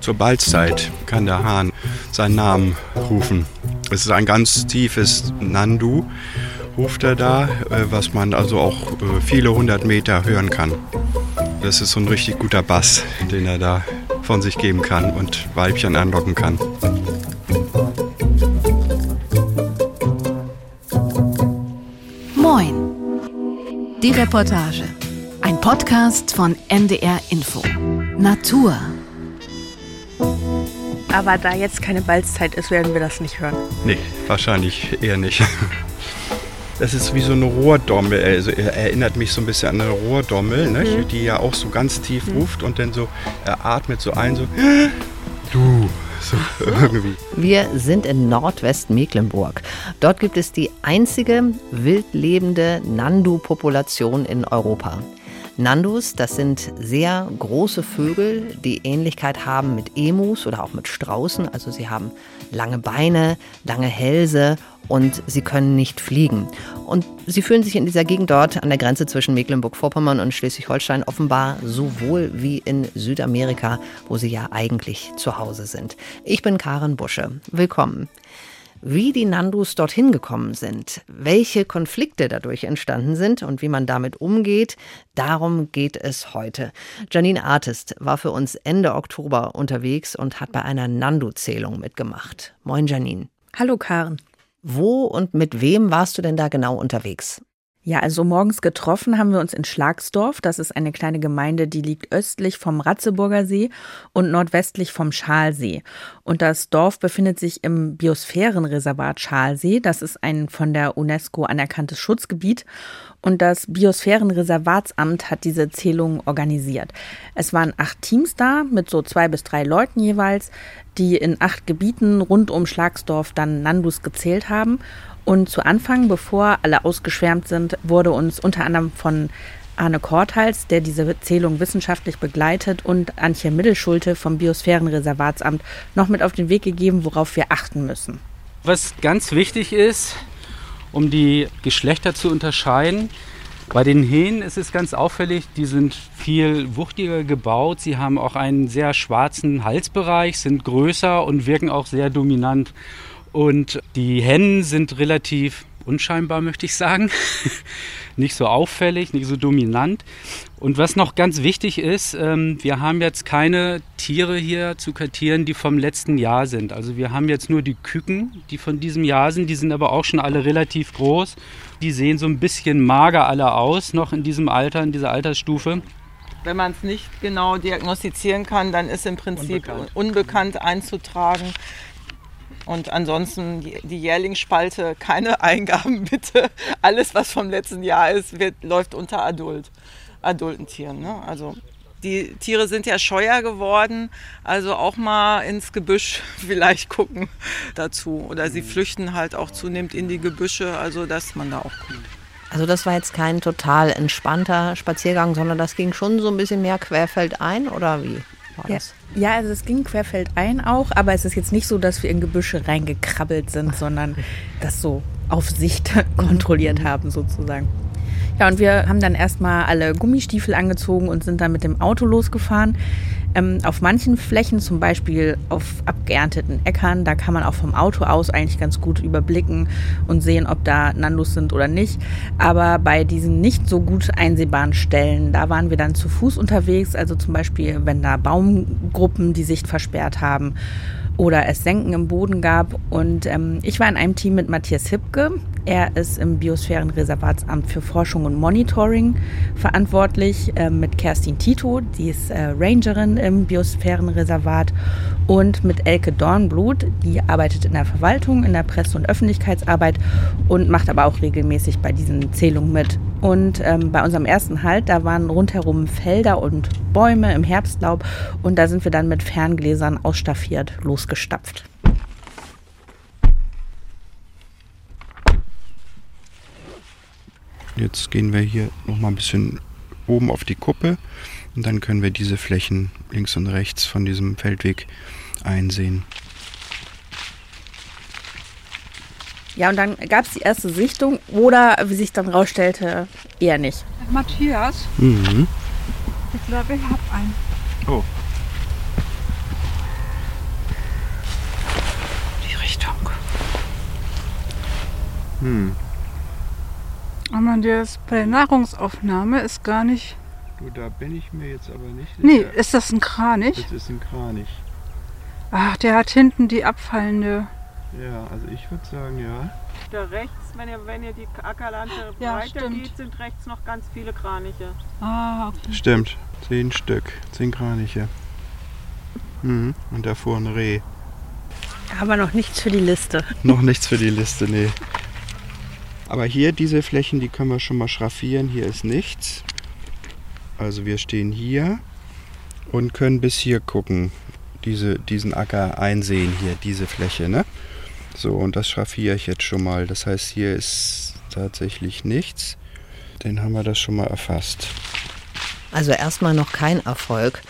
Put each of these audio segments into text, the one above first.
Zur Balzzeit kann der Hahn seinen Namen rufen. Es ist ein ganz tiefes Nandu, ruft er da, äh, was man also auch äh, viele hundert Meter hören kann. Das ist so ein richtig guter Bass, den er da von sich geben kann und Weibchen anlocken kann. Die Reportage. Ein Podcast von NDR Info. Natur. Aber da jetzt keine Balzzeit ist, werden wir das nicht hören. Nee, wahrscheinlich eher nicht. Das ist wie so eine Rohrdommel. Also er erinnert mich so ein bisschen an eine Rohrdommel, ne? Mhm. die ja auch so ganz tief ruft und dann so, er atmet so ein, so, du, so. Wir sind in Nordwestmecklenburg. Dort gibt es die einzige wild lebende Nandu-Population in Europa. Nandus, das sind sehr große Vögel, die Ähnlichkeit haben mit Emus oder auch mit Straußen. Also sie haben lange Beine, lange Hälse und sie können nicht fliegen. Und sie fühlen sich in dieser Gegend dort an der Grenze zwischen Mecklenburg-Vorpommern und Schleswig-Holstein offenbar so wohl wie in Südamerika, wo sie ja eigentlich zu Hause sind. Ich bin Karen Busche. Willkommen. Wie die Nandus dorthin gekommen sind, welche Konflikte dadurch entstanden sind und wie man damit umgeht, darum geht es heute. Janine Artist war für uns Ende Oktober unterwegs und hat bei einer Nandu-Zählung mitgemacht. Moin Janine. Hallo Karen. Wo und mit wem warst du denn da genau unterwegs? Ja, also morgens getroffen haben wir uns in Schlagsdorf. Das ist eine kleine Gemeinde, die liegt östlich vom Ratzeburger See und nordwestlich vom Schalsee. Und das Dorf befindet sich im Biosphärenreservat Schalsee. Das ist ein von der UNESCO anerkanntes Schutzgebiet. Und das Biosphärenreservatsamt hat diese Zählung organisiert. Es waren acht Teams da mit so zwei bis drei Leuten jeweils, die in acht Gebieten rund um Schlagsdorf dann Nandus gezählt haben. Und zu Anfang, bevor alle ausgeschwärmt sind, wurde uns unter anderem von Arne Korthals, der diese Zählung wissenschaftlich begleitet, und Antje Mittelschulte vom Biosphärenreservatsamt noch mit auf den Weg gegeben, worauf wir achten müssen. Was ganz wichtig ist, um die Geschlechter zu unterscheiden, bei den Hähnen ist es ganz auffällig, die sind viel wuchtiger gebaut. Sie haben auch einen sehr schwarzen Halsbereich, sind größer und wirken auch sehr dominant. Und die Hennen sind relativ unscheinbar, möchte ich sagen. nicht so auffällig, nicht so dominant. Und was noch ganz wichtig ist, ähm, wir haben jetzt keine Tiere hier zu kartieren, die vom letzten Jahr sind. Also wir haben jetzt nur die Küken, die von diesem Jahr sind. Die sind aber auch schon alle relativ groß. Die sehen so ein bisschen mager alle aus, noch in diesem Alter, in dieser Altersstufe. Wenn man es nicht genau diagnostizieren kann, dann ist im Prinzip Unbekannt. unbekannt, einzutragen. Und ansonsten die, Jährlingsspalte, keine Eingaben bitte. Alles, was vom letzten Jahr ist, wird, läuft unter Adult, adulten Tieren. Ne? Also die Tiere sind ja scheuer geworden, also auch mal ins Gebüsch vielleicht gucken dazu. Oder sie flüchten halt auch zunehmend in die Gebüsche, also dass man da auch guckt. Also das war jetzt kein total entspannter Spaziergang, sondern das ging schon so ein bisschen mehr querfeldein oder wie war Ja. das? ja, also es ging querfeldein auch, aber es ist jetzt nicht so, dass wir in Gebüsche reingekrabbelt sind, sondern das so auf Sicht kontrolliert haben sozusagen. Ja, und wir haben dann erstmal alle Gummistiefel angezogen und sind dann mit dem Auto losgefahren. Ähm, auf manchen Flächen, zum Beispiel auf abgeernteten Äckern, da kann man auch vom Auto aus eigentlich ganz gut überblicken und sehen, ob da Nandus sind oder nicht. Aber bei diesen nicht so gut einsehbaren Stellen, da waren wir dann zu Fuß unterwegs. Also zum Beispiel, wenn da Baumgruppen die Sicht versperrt haben oder es Senken im Boden gab. Und ähm, ich war in einem Team mit Matthias Hipke. Er ist im Biosphärenreservatsamt für Forschung und Monitoring verantwortlich äh, mit Kerstin Tito, die ist äh, Rangerin im Biosphärenreservat und mit Elke Dornblut, die arbeitet in der Verwaltung, in der Presse- und Öffentlichkeitsarbeit und macht aber auch regelmäßig bei diesen Zählungen mit. Und ähm, bei unserem ersten Halt, da waren rundherum Felder und Bäume im Herbstlaub und da sind wir dann mit Ferngläsern ausstaffiert losgestapft. Jetzt gehen wir hier noch mal ein bisschen oben auf die Kuppe und dann können wir diese Flächen links und rechts von diesem Feldweg einsehen. Ja, und dann gab es die erste Sichtung oder, wie sich dann rausstellte, eher nicht. Matthias, Mhm. ich glaube, ich habe einen. Oh. Die Richtung. Hm. Aber das bei der Nahrungsaufnahme ist gar nicht. Du, da bin ich mir jetzt aber nicht Nee, sicher. ist das ein Kranich? Das ist ein Kranich. Ach, der hat hinten die abfallende. Ja, also ich würde sagen, ja. Da rechts, wenn ihr, wenn ihr die Ackerlande Ja, weiter stimmt. geht, sind rechts noch ganz viele Kraniche. Ah, okay. Stimmt. Zehn Stück. Zehn Kraniche. Mhm. Und davor ein Reh. Aber noch nichts für die Liste. Noch nichts für die Liste, nee. Aber hier diese Flächen, die können wir schon mal schraffieren. Hier ist nichts. Also wir stehen hier und können bis hier gucken. Diese, diesen Acker einsehen hier, diese Fläche, ne? So, und das schraffiere ich jetzt schon mal. Das heißt, hier ist tatsächlich nichts. Den haben wir das schon mal erfasst. Also erstmal noch kein Erfolg.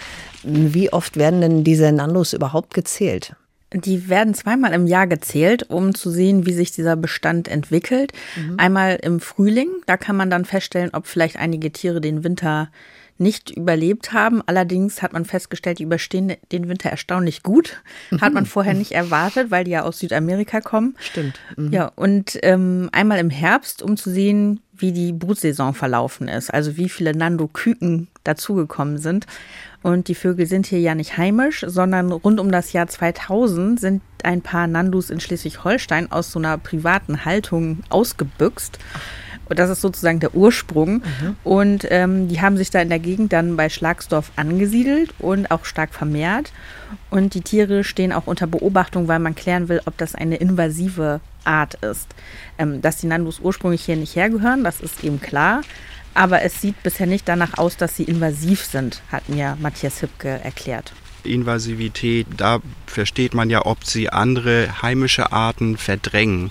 Wie oft werden denn diese Nandos überhaupt gezählt? Die werden zweimal im Jahr gezählt, um zu sehen, wie sich dieser Bestand entwickelt. Einmal im Frühling, da kann man dann feststellen, ob vielleicht einige Tiere den Winter nicht überlebt haben. Allerdings hat man festgestellt, die überstehen den Winter erstaunlich gut. Hat man vorher nicht erwartet, weil die ja aus Südamerika kommen. Stimmt. Ja, und ähm, einmal im Herbst, um zu sehen, wie die Brutsaison verlaufen ist. Also wie viele Nando-Küken dazugekommen sind. Und die Vögel sind hier ja nicht heimisch, sondern rund um das Jahr 2000 sind ein paar Nandus in Schleswig-Holstein aus so einer privaten Haltung ausgebüxt. Und das ist sozusagen der Ursprung. Und ähm, die haben sich da in der Gegend dann bei Schlagsdorf angesiedelt und auch stark vermehrt. Und die Tiere stehen auch unter Beobachtung, weil man klären will, ob das eine invasive Art ist. Ähm, dass die Nandus ursprünglich hier nicht hergehören, das ist eben klar. Aber es sieht bisher nicht danach aus, dass sie invasiv sind, hat mir Matthias Hübke erklärt. Invasivität, da versteht man ja, ob sie andere heimische Arten verdrängen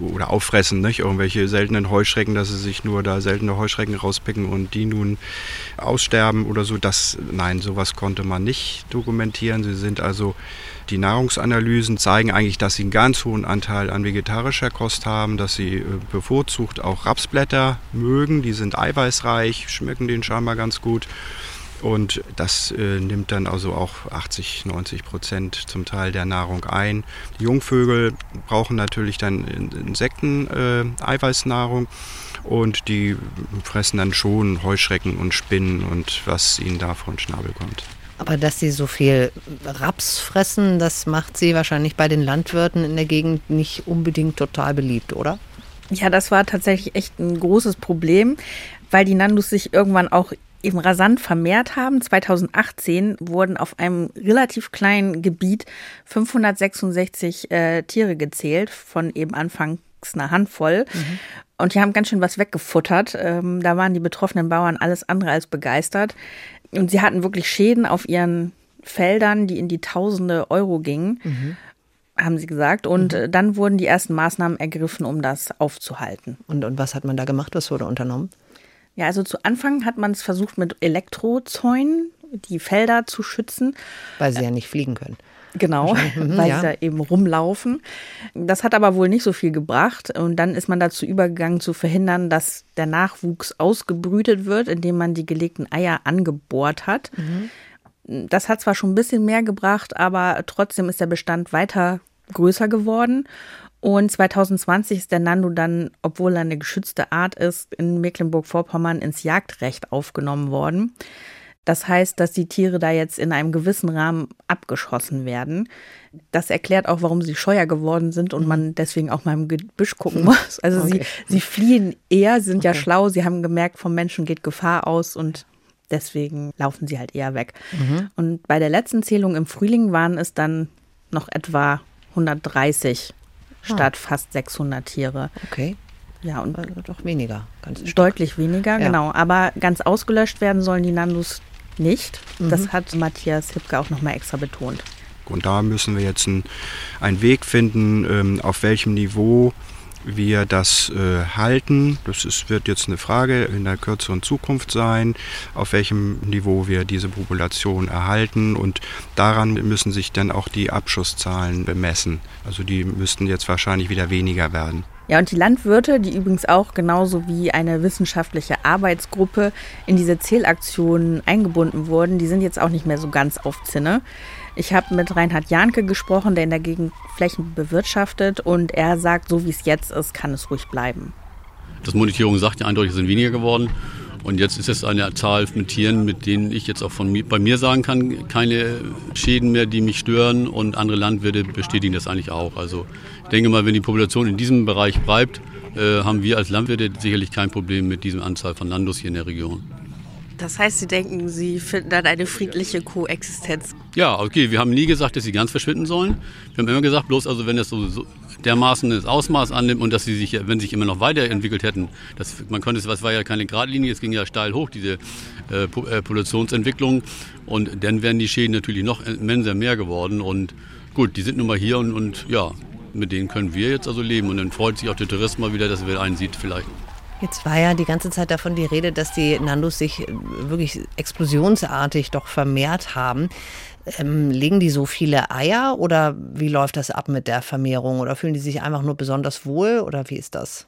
oder auffressen, nicht? Irgendwelche seltenen Heuschrecken, dass sie sich nur da seltene Heuschrecken rauspicken und die nun aussterben oder so. Das, nein, sowas konnte man nicht dokumentieren. Sie sind also, die Nahrungsanalysen zeigen eigentlich, dass sie einen ganz hohen Anteil an vegetarischer Kost haben, dass sie äh, bevorzugt auch Rapsblätter mögen. Die sind eiweißreich, schmecken denen scheinbar ganz gut. Und das äh, nimmt dann also auch 80, 90 Prozent zum Teil der Nahrung ein. Die Jungvögel brauchen natürlich dann In- Insekten, äh, Eiweißnahrung und die fressen dann schon Heuschrecken und Spinnen und was ihnen da von Schnabel kommt. Aber dass sie so viel Raps fressen, das macht sie wahrscheinlich bei den Landwirten in der Gegend nicht unbedingt total beliebt, oder? Ja, das war tatsächlich echt ein großes Problem, weil die Nandus sich irgendwann auch eben rasant vermehrt haben. 2018 wurden auf einem relativ kleinen Gebiet 566 äh, Tiere gezählt, von eben anfangs einer Handvoll. Und die haben ganz schön was weggefuttert. Ähm, da waren die betroffenen Bauern alles andere als begeistert. Und sie hatten wirklich Schäden auf ihren Feldern, die in die Tausende Euro gingen haben sie gesagt. Und äh, dann wurden die ersten Maßnahmen ergriffen, um das aufzuhalten. Und, und was hat man da gemacht? Was wurde unternommen? Ja, also zu Anfang hat man es versucht, mit Elektrozäunen die Felder zu schützen. Weil sie ja nicht fliegen können. Genau, Mhm, weil ja. sie da eben rumlaufen. Das hat aber wohl nicht so viel gebracht. Und dann ist man dazu übergegangen, zu verhindern, dass der Nachwuchs ausgebrütet wird, indem man die gelegten Eier angebohrt hat. Das hat zwar schon ein bisschen mehr gebracht, aber trotzdem ist der Bestand weiter größer geworden. Und 2020 ist der Nando dann, obwohl er eine geschützte Art ist, in Mecklenburg-Vorpommern ins Jagdrecht aufgenommen worden. Das heißt, dass die Tiere da jetzt in einem gewissen Rahmen abgeschossen werden. Das erklärt auch, warum sie scheuer geworden sind und man deswegen auch mal im Gebüsch gucken muss. Also Okay. sie, sie fliehen eher, sind ja Okay. schlau, sie haben gemerkt, vom Menschen geht Gefahr aus und deswegen laufen sie halt eher weg. Und bei der letzten Zählung im Frühling waren es dann noch etwa 130 statt fast 600 Tiere. Okay. Ja, und Also doch weniger. Ganz ein Stück. deutlich weniger, Ja. genau. Aber ganz ausgelöscht werden sollen die Nandus nicht. Das hat Matthias Hipke auch nochmal extra betont. Und da müssen wir jetzt einen, einen Weg finden, ähm, auf welchem Niveau wir das äh, halten, das ist, wird jetzt eine Frage in der kürzeren Zukunft sein, auf welchem Niveau wir diese Population erhalten und daran müssen sich dann auch die Abschusszahlen bemessen. Also die müssten jetzt wahrscheinlich wieder weniger werden. Ja, und die Landwirte, die übrigens auch genauso wie eine wissenschaftliche Arbeitsgruppe in diese Zählaktionen eingebunden wurden, die sind jetzt auch nicht mehr so ganz auf Zinne. Ich habe mit Reinhard Janke gesprochen, der in der Gegend Flächen bewirtschaftet und er sagt, so wie es jetzt ist, kann es ruhig bleiben. Das Monitierung sagt ja eindeutig, es sind weniger geworden. Und jetzt ist es eine Zahl mit Tieren, mit denen ich jetzt auch von mir, bei mir sagen kann, keine Schäden mehr, die mich stören. Und andere Landwirte bestätigen das eigentlich auch. Also ich denke mal, wenn die Population in diesem Bereich bleibt, äh, haben wir als Landwirte sicherlich kein Problem mit diesem Anzahl von Landos hier in der Region. Das heißt, Sie denken, Sie finden dann eine friedliche Koexistenz? Ja, okay. Wir haben nie gesagt, dass sie ganz verschwinden sollen. Wir haben immer gesagt, bloß also wenn es so, so dermaßen das Ausmaß annimmt und dass sie sich, wenn sie sich immer noch weiterentwickelt hätten, das, man konnte es, was war ja keine Gradlinie, es ging ja steil hoch, diese äh, äh Populationsentwicklung. Und dann wären die Schäden natürlich noch immenser mehr geworden. Und gut, die sind nun mal hier und, und ja, mit denen können wir jetzt also leben. Und dann freut sich auch der Tourist mal wieder, dass er einen sieht vielleicht. Jetzt war ja die ganze Zeit davon die Rede, dass die Nandos sich äh, wirklich explosionsartig doch vermehrt haben. Ähm, legen die so viele Eier oder wie läuft das ab mit der Vermehrung? Oder fühlen die sich einfach nur besonders wohl oder wie ist das?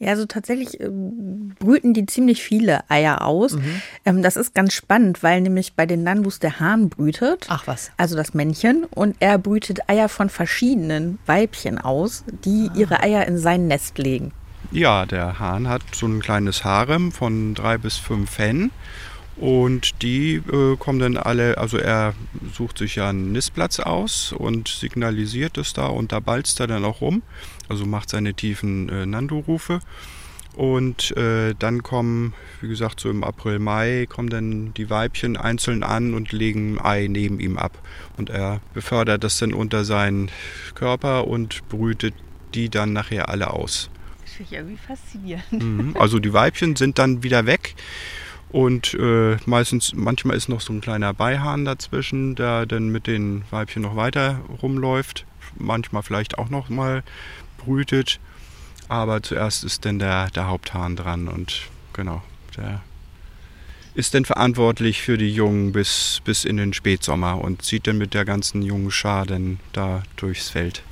Ja, also tatsächlich äh, brüten die ziemlich viele Eier aus. Mhm. Ähm, das ist ganz spannend, weil nämlich bei den Nandus der Hahn brütet. Ach was. Also das Männchen. Und er brütet Eier von verschiedenen Weibchen aus, die ah. ihre Eier in sein Nest legen. Ja, der Hahn hat so ein kleines Harem von drei bis fünf Hennen. Und die äh, kommen dann alle, also er sucht sich ja einen Nistplatz aus und signalisiert es da und da balzt er dann auch rum, also macht seine tiefen äh, Nando-Rufe. Und äh, dann kommen, wie gesagt, so im April, Mai, kommen dann die Weibchen einzeln an und legen ein Ei neben ihm ab. Und er befördert das dann unter seinen Körper und brütet die dann nachher alle aus finde ich irgendwie faszinierend. Mhm. Also die Weibchen sind dann wieder weg. Und äh, meistens, manchmal ist noch so ein kleiner Beihahn dazwischen, der dann mit den Weibchen noch weiter rumläuft. Manchmal vielleicht auch noch mal brütet. Aber zuerst ist dann der, der Haupthahn dran und genau, der ist dann verantwortlich für die Jungen bis, bis in den Spätsommer und zieht dann mit der ganzen jungen Schar dann da durchs Feld.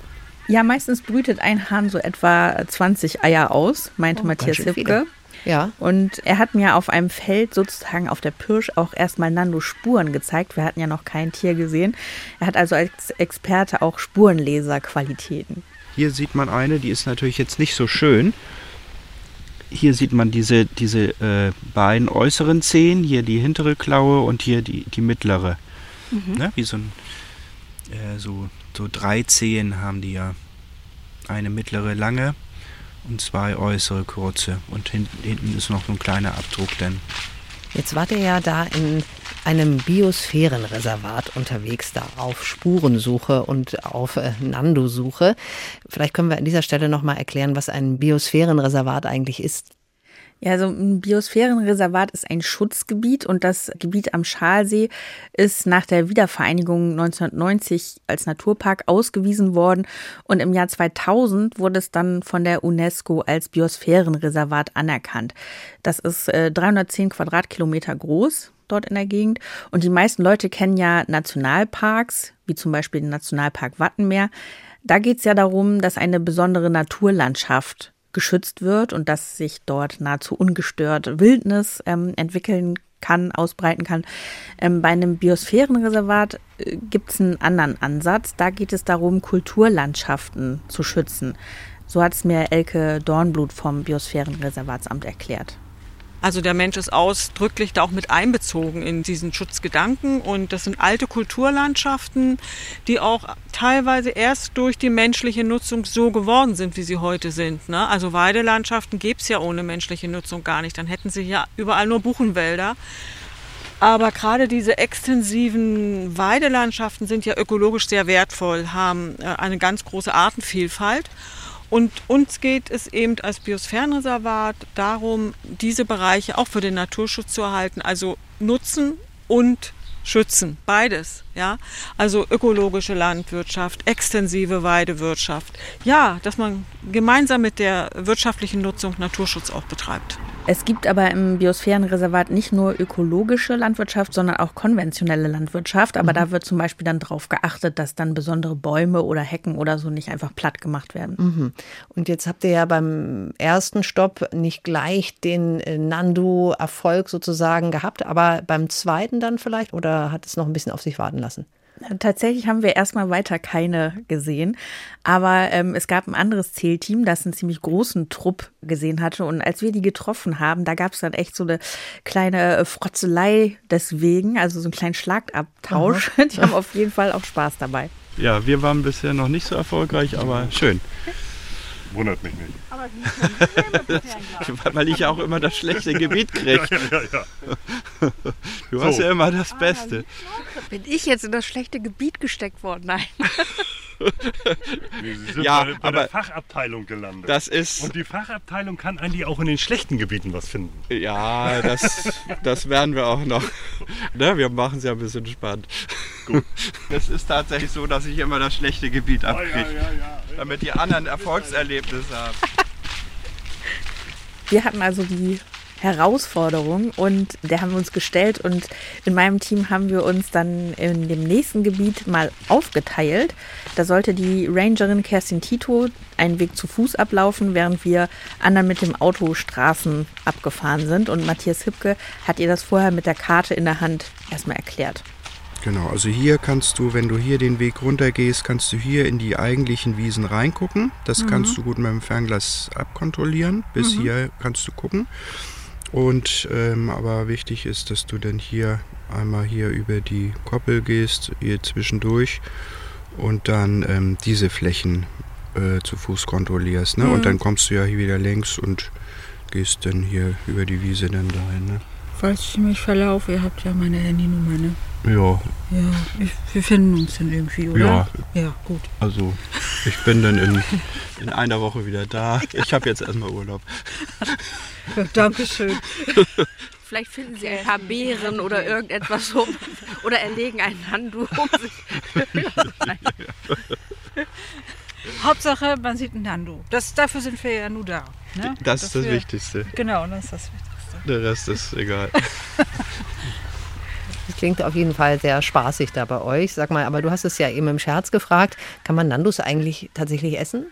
Ja, meistens brütet ein Hahn so etwa 20 Eier aus, meinte oh, Matthias Hipke. Ja. Und er hat mir auf einem Feld sozusagen auf der Pirsch auch erstmal Nando Spuren gezeigt. Wir hatten ja noch kein Tier gesehen. Er hat also als Experte auch Spurenleserqualitäten. Hier sieht man eine, die ist natürlich jetzt nicht so schön. Hier sieht man diese, diese äh, beiden äußeren Zehen, hier die hintere Klaue und hier die, die mittlere. Mhm. Ne? Wie so ein äh, so so drei Zehen haben die ja. Eine mittlere lange und zwei äußere kurze. Und hinten, hinten ist noch so ein kleiner Abdruck denn. Jetzt wart ihr ja da in einem Biosphärenreservat unterwegs, da auf Spurensuche und auf äh, Nando-Suche. Vielleicht können wir an dieser Stelle nochmal erklären, was ein Biosphärenreservat eigentlich ist. Ja, also ein Biosphärenreservat ist ein Schutzgebiet und das Gebiet am Schalsee ist nach der Wiedervereinigung 1990 als Naturpark ausgewiesen worden und im Jahr 2000 wurde es dann von der UNESCO als Biosphärenreservat anerkannt. Das ist äh, 310 Quadratkilometer groß dort in der Gegend und die meisten Leute kennen ja Nationalparks, wie zum Beispiel den Nationalpark Wattenmeer. Da geht es ja darum, dass eine besondere Naturlandschaft geschützt wird und dass sich dort nahezu ungestört Wildnis ähm, entwickeln kann, ausbreiten kann. Ähm, bei einem Biosphärenreservat äh, gibt es einen anderen Ansatz. Da geht es darum, Kulturlandschaften zu schützen. So hat es mir Elke Dornblut vom Biosphärenreservatsamt erklärt. Also der Mensch ist ausdrücklich da auch mit einbezogen in diesen Schutzgedanken. Und das sind alte Kulturlandschaften, die auch teilweise erst durch die menschliche Nutzung so geworden sind, wie sie heute sind. Ne? Also Weidelandschaften gäbe es ja ohne menschliche Nutzung gar nicht. Dann hätten sie ja überall nur Buchenwälder. Aber gerade diese extensiven Weidelandschaften sind ja ökologisch sehr wertvoll, haben äh, eine ganz große Artenvielfalt. Und uns geht es eben als Biosphärenreservat darum, diese Bereiche auch für den Naturschutz zu erhalten, also nutzen und schützen. Beides, ja. Also ökologische Landwirtschaft, extensive Weidewirtschaft. Ja, dass man gemeinsam mit der wirtschaftlichen Nutzung Naturschutz auch betreibt. Es gibt aber im Biosphärenreservat nicht nur ökologische Landwirtschaft, sondern auch konventionelle Landwirtschaft. Aber mhm. da wird zum Beispiel dann darauf geachtet, dass dann besondere Bäume oder Hecken oder so nicht einfach platt gemacht werden. Mhm. Und jetzt habt ihr ja beim ersten Stopp nicht gleich den äh, Nandu-Erfolg sozusagen gehabt, aber beim zweiten dann vielleicht oder hat es noch ein bisschen auf sich warten lassen? Tatsächlich haben wir erstmal weiter keine gesehen, aber ähm, es gab ein anderes Zählteam, das einen ziemlich großen Trupp gesehen hatte und als wir die getroffen haben, da gab es dann echt so eine kleine Frotzelei deswegen, also so einen kleinen Schlagabtausch. Aha. Die haben auf jeden Fall auch Spaß dabei. Ja, wir waren bisher noch nicht so erfolgreich, aber schön. Wundert mich nicht. Aber Weil ich ja auch immer das schlechte Gebiet kriege. Ja, ja, ja, Du hast ja immer das Beste. Bin ich jetzt in das schlechte Gebiet gesteckt worden? Nein. Wir sind ja, bei, bei aber der Fachabteilung gelandet. Das ist Und die Fachabteilung kann eigentlich auch in den schlechten Gebieten was finden. Ja, das, das werden wir auch noch. Ne, wir machen es ja ein bisschen spannend. Gut. Es ist tatsächlich so, dass ich immer das schlechte Gebiet abkriege. Ja, ja, ja, damit die anderen Erfolgserlebnisse haben. Wir hatten also die Herausforderung und der haben wir uns gestellt und in meinem Team haben wir uns dann in dem nächsten Gebiet mal aufgeteilt. Da sollte die Rangerin Kerstin Tito einen Weg zu Fuß ablaufen, während wir anderen mit dem Auto Straßen abgefahren sind und Matthias Hipke hat ihr das vorher mit der Karte in der Hand erstmal erklärt. Genau, also hier kannst du, wenn du hier den Weg runter gehst, kannst du hier in die eigentlichen Wiesen reingucken. Das mhm. kannst du gut mit dem Fernglas abkontrollieren. Bis mhm. hier kannst du gucken. Und ähm, aber wichtig ist, dass du dann hier einmal hier über die Koppel gehst, hier zwischendurch und dann ähm, diese Flächen äh, zu Fuß kontrollierst. Ne? Mhm. Und dann kommst du ja hier wieder längs und gehst dann hier über die Wiese dann dahin. Ne? Falls ich mich verlaufe, ihr habt ja meine Handynummer, ne? Ja. Ja, ich, wir finden uns dann irgendwie, oder? Ja. Ja, gut. Also, ich bin dann in, in einer Woche wieder da. Ich habe jetzt erstmal Urlaub. Ja, Dankeschön. Vielleicht finden Sie ein paar Beeren oder irgendetwas um, oder erlegen einen Nandu um sich. Hauptsache, man sieht einen Nandu. Das, dafür sind wir ja nur da. Ne? Das ist das wir, Wichtigste. Genau, das ist das Wichtigste. Der Rest ist egal. Das klingt auf jeden Fall sehr spaßig da bei euch. Sag mal, aber du hast es ja eben im Scherz gefragt. Kann man Nandos eigentlich tatsächlich essen?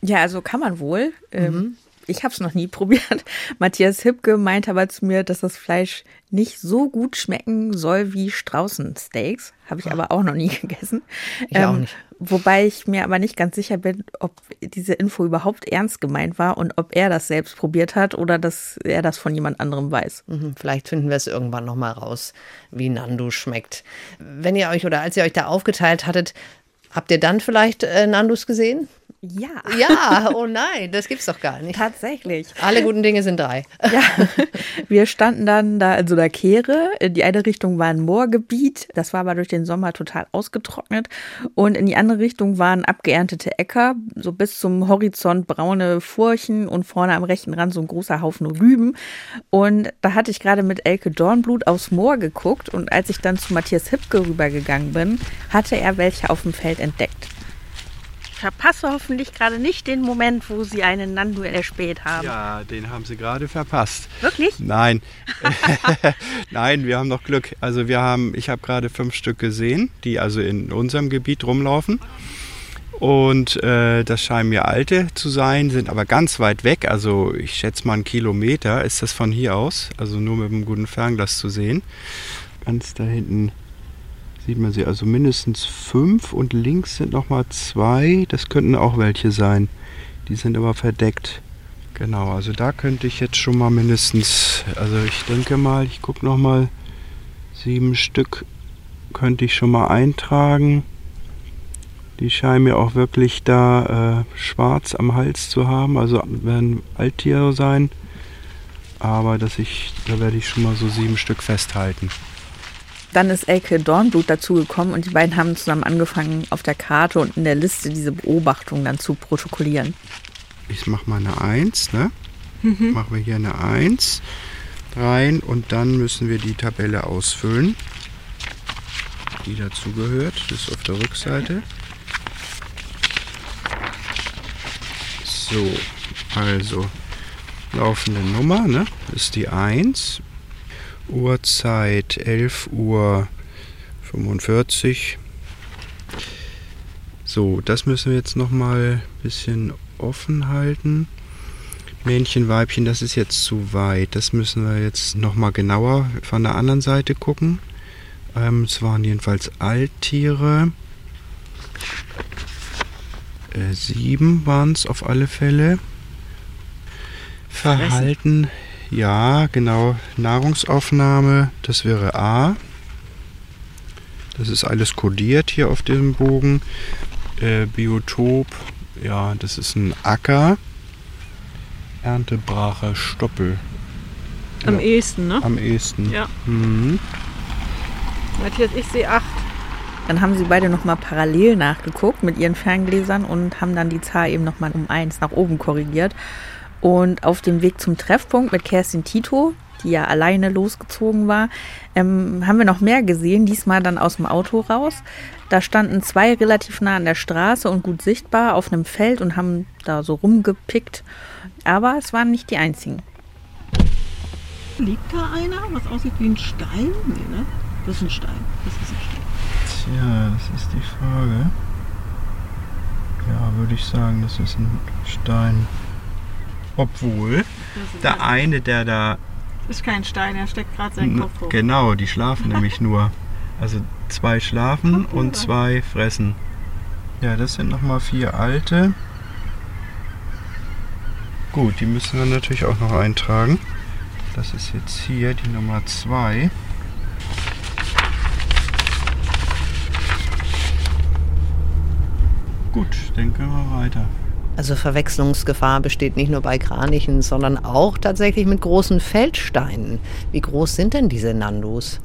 Ja, also kann man wohl. Ähm, mhm. Ich habe es noch nie probiert. Matthias Hipke meint aber zu mir, dass das Fleisch nicht so gut schmecken soll wie Straußensteaks. Habe ich aber auch noch nie gegessen. Ich ähm, auch nicht. Wobei ich mir aber nicht ganz sicher bin, ob diese Info überhaupt ernst gemeint war und ob er das selbst probiert hat oder dass er das von jemand anderem weiß. Mhm, vielleicht finden wir es irgendwann nochmal raus, wie Nando schmeckt. Wenn ihr euch oder als ihr euch da aufgeteilt hattet, habt ihr dann vielleicht äh, Nandus gesehen? Ja. Ja, oh nein, das gibt's doch gar nicht. Tatsächlich. Alle guten Dinge sind drei. Ja, wir standen dann da in so einer Kehre. In die eine Richtung war ein Moorgebiet, das war aber durch den Sommer total ausgetrocknet. Und in die andere Richtung waren abgeerntete Äcker, so bis zum Horizont braune Furchen und vorne am rechten Rand so ein großer Haufen Rüben. Und da hatte ich gerade mit Elke Dornblut aufs Moor geguckt und als ich dann zu Matthias Hipke rübergegangen bin, hatte er welche auf dem Feld entdeckt verpasse hoffentlich gerade nicht den Moment, wo Sie einen Nandu erspäht haben. Ja, den haben Sie gerade verpasst. Wirklich? Nein. Nein, wir haben noch Glück. Also wir haben, ich habe gerade fünf Stück gesehen, die also in unserem Gebiet rumlaufen. Und äh, das scheinen mir alte zu sein, sind aber ganz weit weg. Also ich schätze mal einen Kilometer ist das von hier aus. Also nur mit einem guten Fernglas zu sehen. Ganz da hinten sieht man sie. Also mindestens fünf und links sind nochmal zwei. Das könnten auch welche sein. Die sind aber verdeckt. Genau, also da könnte ich jetzt schon mal mindestens, also ich denke mal, ich gucke nochmal, sieben Stück könnte ich schon mal eintragen. Die scheinen mir auch wirklich da äh, schwarz am Hals zu haben, also werden Alttiere sein. Aber dass ich, da werde ich schon mal so sieben Stück festhalten. Dann ist Elke Dornblut dazugekommen und die beiden haben zusammen angefangen, auf der Karte und in der Liste diese Beobachtungen dann zu protokollieren. Ich mache mal eine 1, ne? Mhm. Machen wir hier eine 1 rein und dann müssen wir die Tabelle ausfüllen. die dazugehört. Das ist auf der Rückseite. So, also laufende Nummer ne, ist die 1. Uhrzeit 11 Uhr 45. So, das müssen wir jetzt noch mal ein bisschen offen halten. Männchen, Weibchen, das ist jetzt zu weit. Das müssen wir jetzt noch mal genauer von der anderen Seite gucken. Ähm, es waren jedenfalls Alttiere. Äh, sieben waren es auf alle Fälle. Verhalten, ja, genau. Nahrungsaufnahme, das wäre A. Das ist alles kodiert hier auf diesem Bogen. Äh, Biotop, ja, das ist ein Acker. Erntebrache Stoppel. Am Ja. ehesten, ne? Am ehesten. Ja. Mhm. Matthias, ich sehe acht. Dann haben sie beide nochmal parallel nachgeguckt mit ihren Ferngläsern und haben dann die Zahl eben nochmal um eins nach oben korrigiert. Und auf dem Weg zum Treffpunkt mit Kerstin Tito, die ja alleine losgezogen war, ähm, haben wir noch mehr gesehen, diesmal dann aus dem Auto raus. Da standen zwei relativ nah an der Straße und gut sichtbar auf einem Feld und haben da so rumgepickt. Aber es waren nicht die einzigen. Liegt da einer, was aussieht wie ein Stein? Nee, ne? Das ist ein Stein. Das ist ein Stein. Tja, das ist die Frage. Ja, würde ich sagen, das ist ein Stein. Obwohl, der eine, der da. Ist kein Stein, er steckt gerade seinen Kopf hoch. Genau, die schlafen nämlich nur. Also zwei schlafen und zwei fressen. Ja, das sind nochmal vier alte. Gut, die müssen wir natürlich auch noch eintragen. Das ist jetzt hier die Nummer zwei. Gut, dann können wir weiter. Also Verwechslungsgefahr besteht nicht nur bei Kranichen, sondern auch tatsächlich mit großen Feldsteinen. Wie groß sind denn diese Nandus?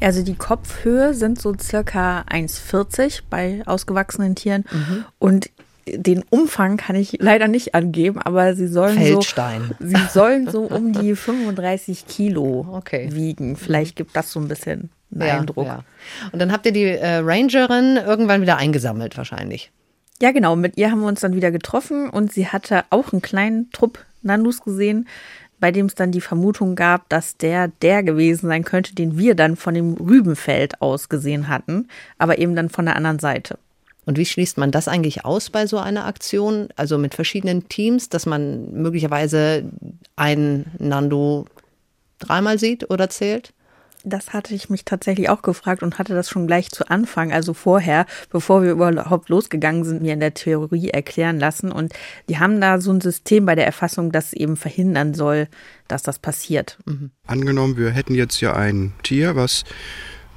Also die Kopfhöhe sind so circa 1,40 bei ausgewachsenen Tieren und den Umfang kann ich leider nicht angeben, aber sie sollen Feldstein. so, sie sollen so um die 35 Kilo Okay. wiegen. Vielleicht gibt das so ein bisschen einen Ja, Eindruck. ja. Und dann habt ihr die äh, Rangerin irgendwann wieder eingesammelt wahrscheinlich. Ja, genau. Mit ihr haben wir uns dann wieder getroffen und sie hatte auch einen kleinen Trupp Nandus gesehen, bei dem es dann die Vermutung gab, dass der der gewesen sein könnte, den wir dann von dem Rübenfeld aus gesehen hatten, aber eben dann von der anderen Seite. Und wie schließt man das eigentlich aus bei so einer Aktion? Also mit verschiedenen Teams, dass man möglicherweise einen Nando dreimal sieht oder zählt? Das hatte ich mich tatsächlich auch gefragt und hatte das schon gleich zu Anfang, also vorher, bevor wir überhaupt losgegangen sind, mir in der Theorie erklären lassen. Und die haben da so ein System bei der Erfassung, das eben verhindern soll, dass das passiert. Angenommen, wir hätten jetzt hier ein Tier, was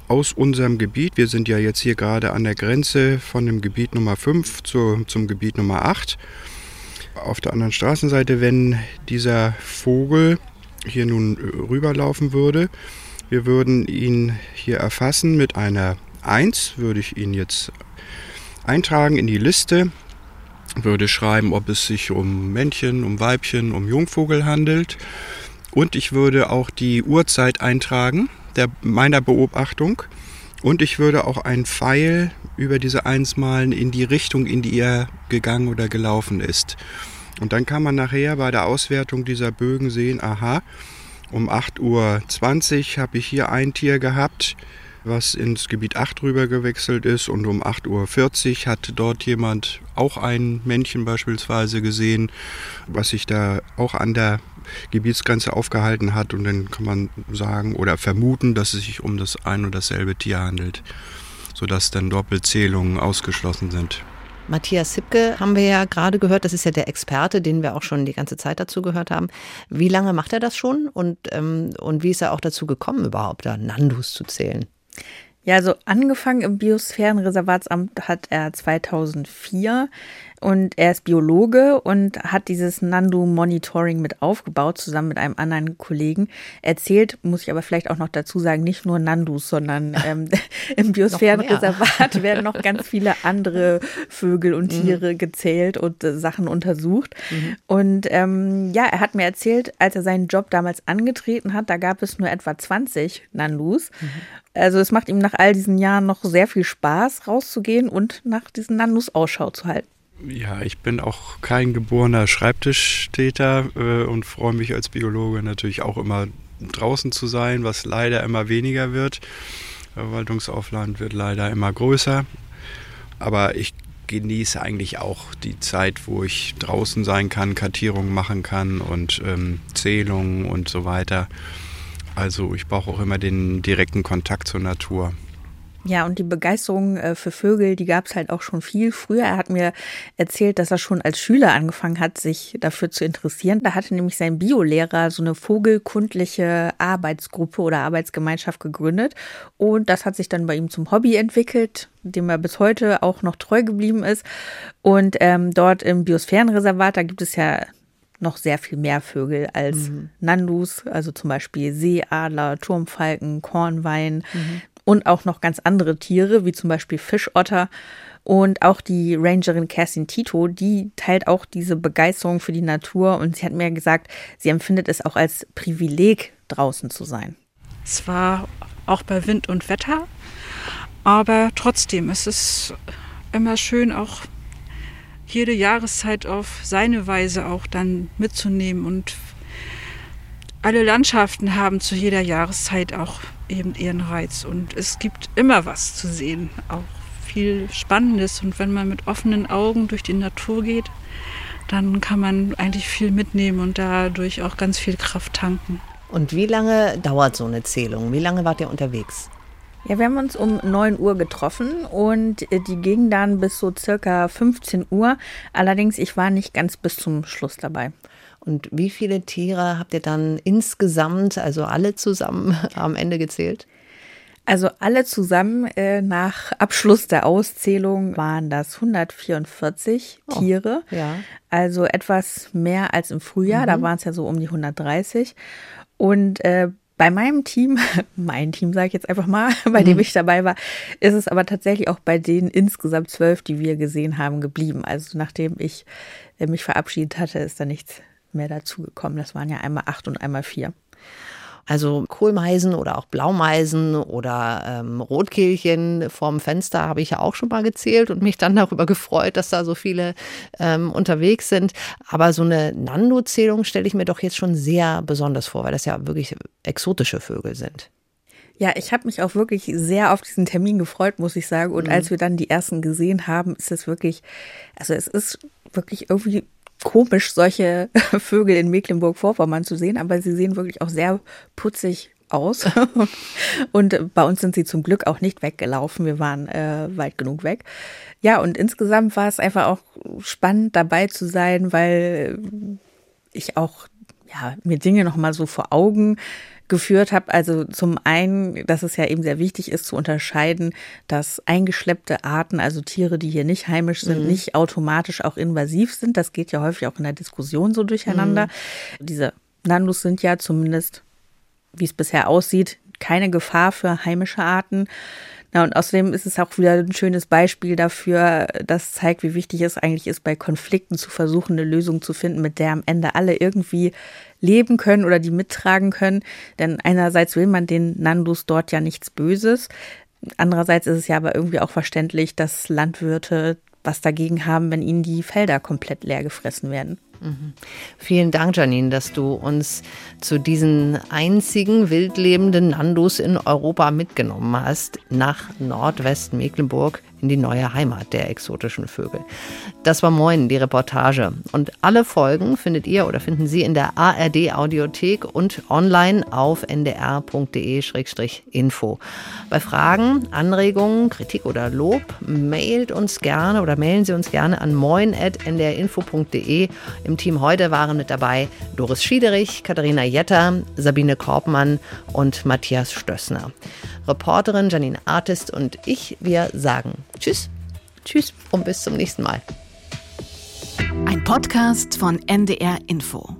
aus unserem Gebiet, wir sind ja jetzt hier gerade an der Grenze von dem Gebiet Nummer 5 zu, zum Gebiet Nummer 8. Auf der anderen Straßenseite, wenn dieser Vogel hier nun rüberlaufen würde, wir würden ihn hier erfassen mit einer 1, würde ich ihn jetzt eintragen in die Liste, würde schreiben, ob es sich um Männchen, um Weibchen, um Jungvogel handelt. Und ich würde auch die Uhrzeit eintragen der, meiner Beobachtung. Und ich würde auch einen Pfeil über diese Eins malen in die Richtung, in die er gegangen oder gelaufen ist. Und dann kann man nachher bei der Auswertung dieser Bögen sehen, aha, um 8.20 Uhr habe ich hier ein Tier gehabt, was ins Gebiet 8 rüber gewechselt ist und um 8.40 Uhr hat dort jemand auch ein Männchen beispielsweise gesehen, was sich da auch an der Gebietsgrenze aufgehalten hat und dann kann man sagen oder vermuten, dass es sich um das ein und dasselbe Tier handelt, sodass dann Doppelzählungen ausgeschlossen sind. Matthias Sipke haben wir ja gerade gehört, das ist ja der Experte, den wir auch schon die ganze Zeit dazu gehört haben. Wie lange macht er das schon und, ähm, und wie ist er auch dazu gekommen, überhaupt da Nandus zu zählen? Ja, also angefangen im Biosphärenreservatsamt hat er 2004 und er ist Biologe und hat dieses Nandu Monitoring mit aufgebaut, zusammen mit einem anderen Kollegen. Erzählt, muss ich aber vielleicht auch noch dazu sagen, nicht nur Nandus, sondern ähm, im Biosphärenreservat werden noch ganz viele andere Vögel und mhm. Tiere mhm. gezählt und äh, Sachen untersucht. Mhm. Und ähm, ja, er hat mir erzählt, als er seinen Job damals angetreten hat, da gab es nur etwa 20 Nandus. Mhm. Also es macht ihm nach all diesen Jahren noch sehr viel Spaß, rauszugehen und nach diesen Nandus Ausschau zu halten. Ja, ich bin auch kein geborener Schreibtischtäter äh, und freue mich als Biologe natürlich auch immer draußen zu sein, was leider immer weniger wird. Verwaltungsaufwand wird leider immer größer. Aber ich genieße eigentlich auch die Zeit, wo ich draußen sein kann, Kartierungen machen kann und ähm, Zählungen und so weiter. Also ich brauche auch immer den direkten Kontakt zur Natur. Ja, und die Begeisterung äh, für Vögel, die gab es halt auch schon viel früher. Er hat mir erzählt, dass er schon als Schüler angefangen hat, sich dafür zu interessieren. Da hatte nämlich sein Biolehrer so eine vogelkundliche Arbeitsgruppe oder Arbeitsgemeinschaft gegründet. Und das hat sich dann bei ihm zum Hobby entwickelt, dem er bis heute auch noch treu geblieben ist. Und ähm, dort im Biosphärenreservat, da gibt es ja noch sehr viel mehr Vögel als mhm. Nandus, also zum Beispiel Seeadler, Turmfalken, Kornwein, mhm und auch noch ganz andere Tiere, wie zum Beispiel Fischotter. Und auch die Rangerin Kerstin Tito, die teilt auch diese Begeisterung für die Natur und sie hat mir gesagt, sie empfindet es auch als Privileg, draußen zu sein. Es war auch bei Wind und Wetter, aber trotzdem, es ist immer schön, auch jede Jahreszeit auf seine Weise auch dann mitzunehmen und alle Landschaften haben zu jeder Jahreszeit auch eben ihren Reiz. Und es gibt immer was zu sehen, auch viel Spannendes. Und wenn man mit offenen Augen durch die Natur geht, dann kann man eigentlich viel mitnehmen und dadurch auch ganz viel Kraft tanken. Und wie lange dauert so eine Zählung? Wie lange wart ihr unterwegs? Ja, wir haben uns um 9 Uhr getroffen und äh, die ging dann bis so circa 15 Uhr. Allerdings, ich war nicht ganz bis zum Schluss dabei. Und wie viele Tiere habt ihr dann insgesamt, also alle zusammen am Ende gezählt? Also alle zusammen äh, nach Abschluss der Auszählung waren das 144 oh, Tiere. Ja. Also etwas mehr als im Frühjahr. Mhm. Da waren es ja so um die 130. Und äh, bei meinem Team, mein Team sage ich jetzt einfach mal, bei mhm. dem ich dabei war, ist es aber tatsächlich auch bei den insgesamt zwölf, die wir gesehen haben, geblieben. Also nachdem ich äh, mich verabschiedet hatte, ist da nichts mehr dazugekommen. Das waren ja einmal acht und einmal vier. Also Kohlmeisen oder auch Blaumeisen oder ähm, Rotkehlchen vorm Fenster habe ich ja auch schon mal gezählt und mich dann darüber gefreut, dass da so viele ähm, unterwegs sind. Aber so eine Nando-Zählung stelle ich mir doch jetzt schon sehr besonders vor, weil das ja wirklich exotische Vögel sind. Ja, ich habe mich auch wirklich sehr auf diesen Termin gefreut, muss ich sagen. Und mhm. als wir dann die ersten gesehen haben, ist es wirklich, also es ist wirklich irgendwie komisch, solche Vögel in Mecklenburg-Vorpommern zu sehen, aber sie sehen wirklich auch sehr putzig aus. und bei uns sind sie zum Glück auch nicht weggelaufen. Wir waren äh, weit genug weg. Ja, und insgesamt war es einfach auch spannend dabei zu sein, weil ich auch ja, mir Dinge nochmal so vor Augen geführt habe. Also zum einen, dass es ja eben sehr wichtig ist zu unterscheiden, dass eingeschleppte Arten, also Tiere, die hier nicht heimisch sind, mhm. nicht automatisch auch invasiv sind. Das geht ja häufig auch in der Diskussion so durcheinander. Mhm. Diese Nandus sind ja zumindest, wie es bisher aussieht, keine Gefahr für heimische Arten. Na, und außerdem ist es auch wieder ein schönes Beispiel dafür, das zeigt, wie wichtig es eigentlich ist, bei Konflikten zu versuchen, eine Lösung zu finden, mit der am Ende alle irgendwie leben können oder die mittragen können. Denn einerseits will man den Nandus dort ja nichts Böses. Andererseits ist es ja aber irgendwie auch verständlich, dass Landwirte was dagegen haben, wenn ihnen die Felder komplett leer gefressen werden. Vielen Dank, Janine, dass du uns zu diesen einzigen wildlebenden Nandus in Europa mitgenommen hast, nach Nordwestmecklenburg in die neue Heimat der exotischen Vögel. Das war Moin, die Reportage. Und alle Folgen findet ihr oder finden Sie in der ARD Audiothek und online auf ndr.de-info. Bei Fragen, Anregungen, Kritik oder Lob mailt uns gerne oder mailen Sie uns gerne an moin.ndrinfo.de. Im Team heute waren mit dabei Doris Schiederich, Katharina Jetter, Sabine Korbmann und Matthias Stössner. Reporterin Janine Artist und ich, wir sagen Tschüss. Tschüss und bis zum nächsten Mal. Ein Podcast von NDR Info.